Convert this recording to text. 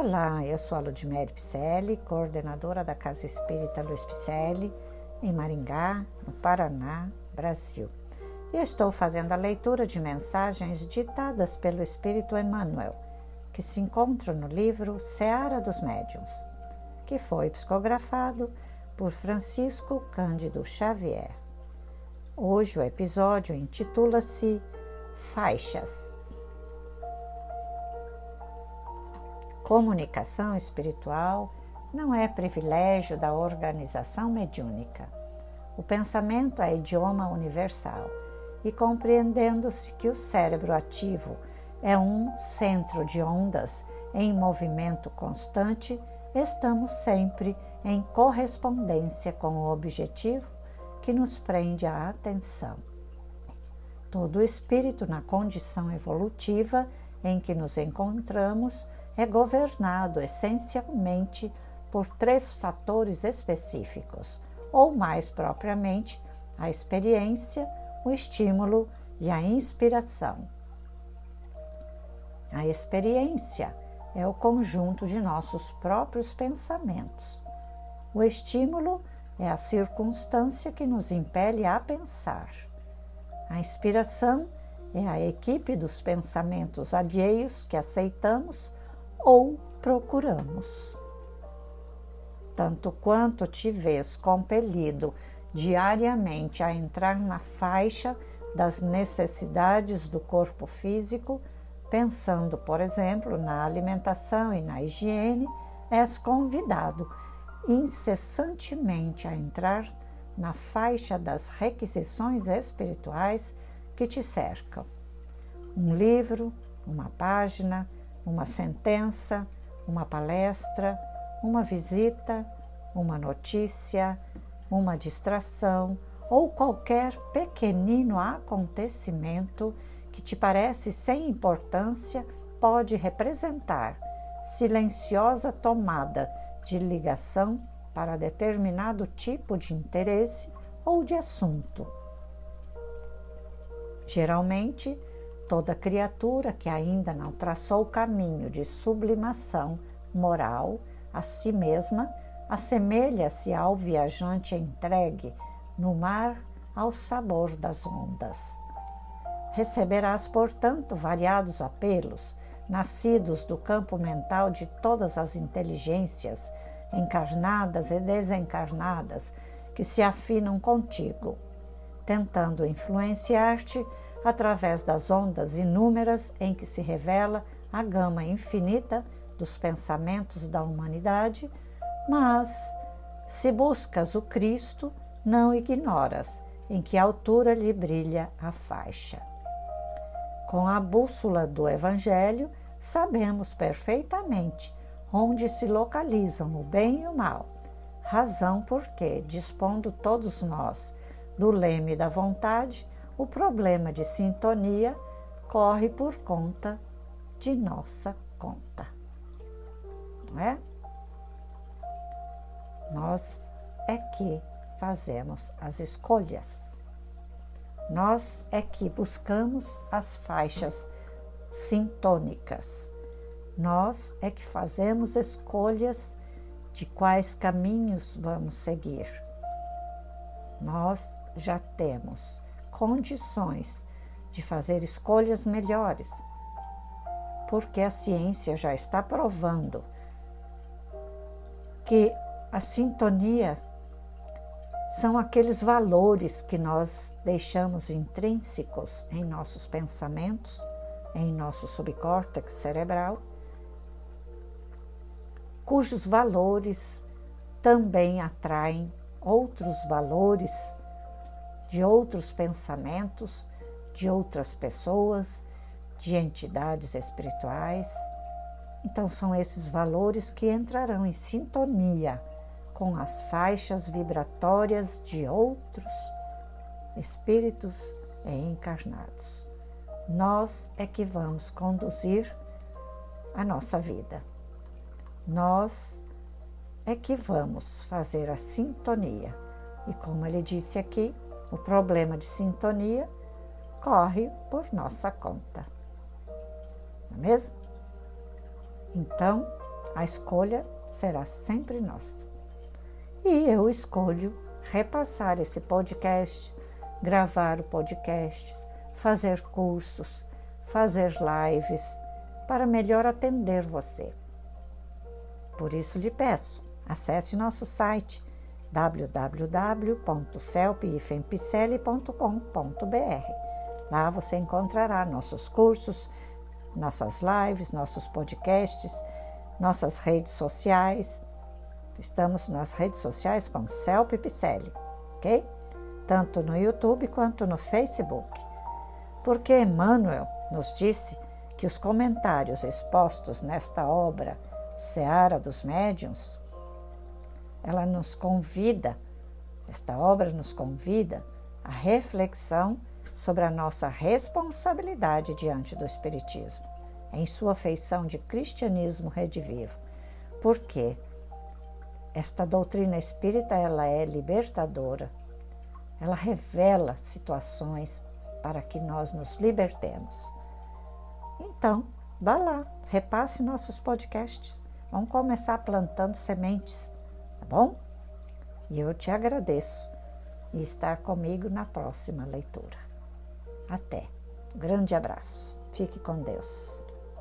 Olá, eu sou a Ludmere Picelli, coordenadora da Casa Espírita Luiz Picelli, em Maringá, no Paraná, Brasil. E estou fazendo a leitura de mensagens ditadas pelo Espírito Emmanuel, que se encontram no livro Seara dos Médiuns, que foi psicografado por Francisco Cândido Xavier. Hoje o episódio intitula-se Faixas. Comunicação espiritual não é privilégio da organização mediúnica. O pensamento é idioma universal e, compreendendo-se que o cérebro ativo é um centro de ondas em movimento constante, estamos sempre em correspondência com o objetivo que nos prende a atenção. Todo espírito na condição evolutiva em que nos encontramos é governado essencialmente por três fatores específicos, ou mais propriamente, a experiência, o estímulo e a inspiração. A experiência é o conjunto de nossos próprios pensamentos. O estímulo é a circunstância que nos impele a pensar. A inspiração é a equipe dos pensamentos alheios que aceitamos ou procuramos. Tanto quanto te vês compelido diariamente a entrar na faixa das necessidades do corpo físico, pensando, por exemplo, na alimentação e na higiene, és convidado incessantemente a entrar na faixa das requisições espirituais que te cercam. Um livro, uma página, uma sentença, uma palestra, uma visita, uma notícia, uma distração ou qualquer pequenino acontecimento que te parece sem importância pode representar silenciosa tomada de ligação para determinado tipo de interesse ou de assunto. Geralmente, Toda criatura que ainda não traçou o caminho de sublimação moral a si mesma assemelha-se ao viajante entregue no mar ao sabor das ondas. Receberás, portanto, variados apelos, nascidos do campo mental de todas as inteligências, encarnadas e desencarnadas, que se afinam contigo, tentando influenciar-te através das ondas inúmeras em que se revela a gama infinita dos pensamentos da humanidade, mas se buscas o Cristo, não ignoras em que altura lhe brilha a faixa. Com a bússola do Evangelho, sabemos perfeitamente onde se localizam o bem e o mal, razão porque, dispondo todos nós do leme da vontade, o problema de sintonia corre por conta de nossa conta. Não é? Nós é que fazemos as escolhas. Nós é que buscamos as faixas sintônicas. Nós é que fazemos escolhas de quais caminhos vamos seguir. Nós já temos condições de fazer escolhas melhores, porque a ciência já está provando que a sintonia são aqueles valores que nós deixamos intrínsecos em nossos pensamentos, em nosso subcórtex cerebral, cujos valores também atraem outros valores de outros pensamentos, de outras pessoas, de entidades espirituais. Então, são esses valores que entrarão em sintonia com as faixas vibratórias de outros espíritos encarnados. Nós é que vamos conduzir a nossa vida. Nós é que vamos fazer a sintonia. E como ele disse aqui, o problema de sintonia corre por nossa conta. Não é mesmo? Então, A escolha será sempre nossa. E eu escolho repassar esse podcast, gravar o podcast, fazer cursos, fazer lives para melhor atender você. Por isso lhe peço, acesse nosso site www.celpifempicele.com.br. Lá você encontrará nossos cursos, nossas lives, nossos podcasts, nossas redes sociais. Estamos nas redes sociais com Celp Picelli, ok? Tanto no YouTube quanto no Facebook. Porque Emmanuel nos disse que os comentários expostos nesta obra, Seara dos Médiuns, ela nos convida, esta obra nos convida à reflexão sobre a nossa responsabilidade diante do Espiritismo, em sua feição de cristianismo redivivo. Porque esta doutrina espírita ela é libertadora, ela revela situações para que nós nos libertemos. Então, vá lá, repasse nossos podcasts. Vamos começar plantando sementes, bom? E eu te agradeço e estar comigo na próxima leitura. Até. Grande abraço. Fique com Deus.